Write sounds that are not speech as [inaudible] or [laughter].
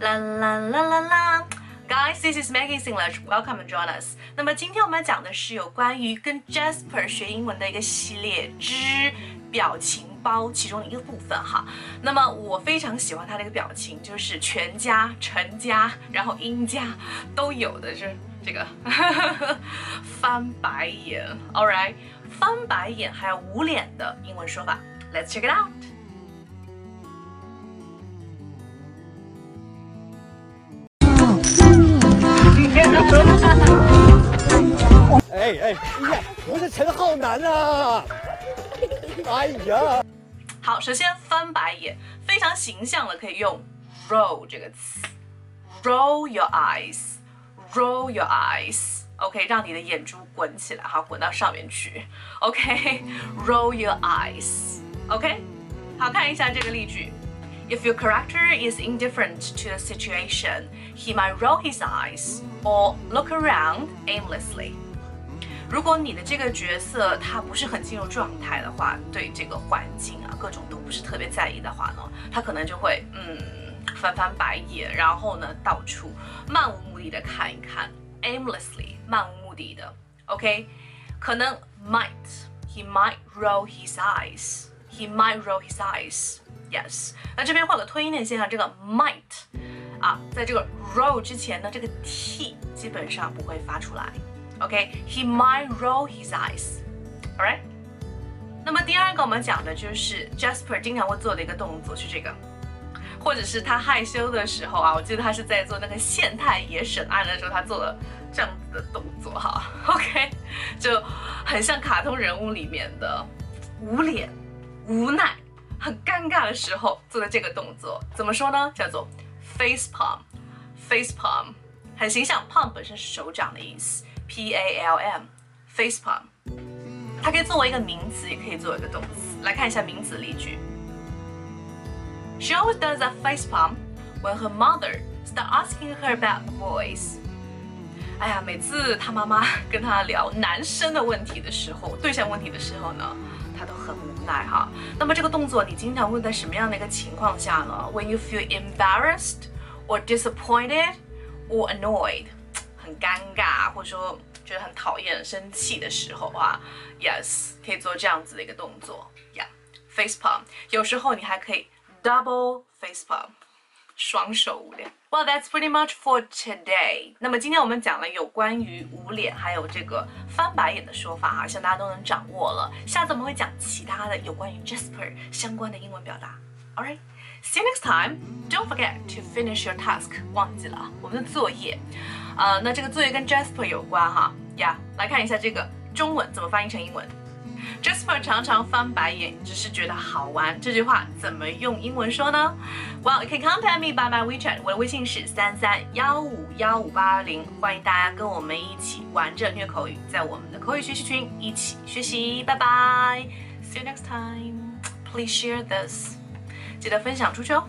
啦啦啦啦啦。Guys, this is Maggie English. Welcome and join us. 那么今天我们讲的是有关于跟 Jasper 学英文的一个系列之表情包其中的一个部分哈。那么我非常喜欢他的一个表情，就是全家、成家，然后英家都有的，是这个 [laughs] 翻白眼。All right，翻白眼还有捂脸的英文说法，Let's check it out. 哎哎呀，我是陈浩南啊！哎呀，好，首先翻白眼非常形象的可以用 roll 这个词，roll your eyes，roll your eyes，OK，让你的眼珠滚起来，好，滚到上面去，OK，roll your eyes，OK，好看一下这个例句。If your character is indifferent to the situation, he might roll his eyes or look around aimlessly. 如果你的这个角色他不是很进入状态的话，对这个环境啊各种都不是特别在意的话呢，他可能就会嗯翻翻白眼，然后呢到处漫无目的的看一看，aimlessly 漫无目的的，OK，可能 might he might roll his eyes, he might roll his eyes。Yes，那这边画个推音连线上，这个 might 啊，在这个 roll 之前呢，这个 t 基本上不会发出来。OK，he might roll his eyes，alright。那么第二个我们讲的就是 Jasper 经常会做的一个动作是这个，或者是他害羞的时候啊，我记得他是在做那个县太爷审案的时候，他做了这样子的动作哈。[laughs] OK，就很像卡通人物里面的无脸、无奈。很尴尬的时候做的这个动作怎么说呢？叫做 face palm，face palm，很形象。palm 本身是手掌的意思 ，p a l m，face palm，它可以作为一个名词，也可以作为一个动词。来看一下名词例句：She always does a face palm when her mother start asking her about boys。哎呀，每次她妈妈跟她聊男生的问题的时候，对象问题的时候呢，她都很。来哈，那么这个动作你经常会在什么样的一个情况下呢？When you feel embarrassed or disappointed or annoyed， 很尴尬或者说觉得很讨厌、生气的时候啊，Yes，可以做这样子的一个动作，Yeah，face palm。有时候你还可以 double face palm。双手捂脸。Well, that's pretty much for today. 那么今天我们讲了有关于捂脸还有这个翻白眼的说法哈，希望大家都能掌握了。下次我们会讲其他的有关于 Jasper 相关的英文表达。All right, see you next time. Don't forget to finish your task. 忘记了我们的作业。呃，那这个作业跟 Jasper 有关哈呀。来看一下这个中文怎么翻译成英文。Jasper 常常翻白眼，只是觉得好玩。这句话怎么用英文说呢？Well, you can contact me by my WeChat。我的微信是三三幺五幺五八零，欢迎大家跟我们一起玩着虐口语，在我们的口语学习群一起学习。拜拜，See you next time. Please share this，记得分享出去哦。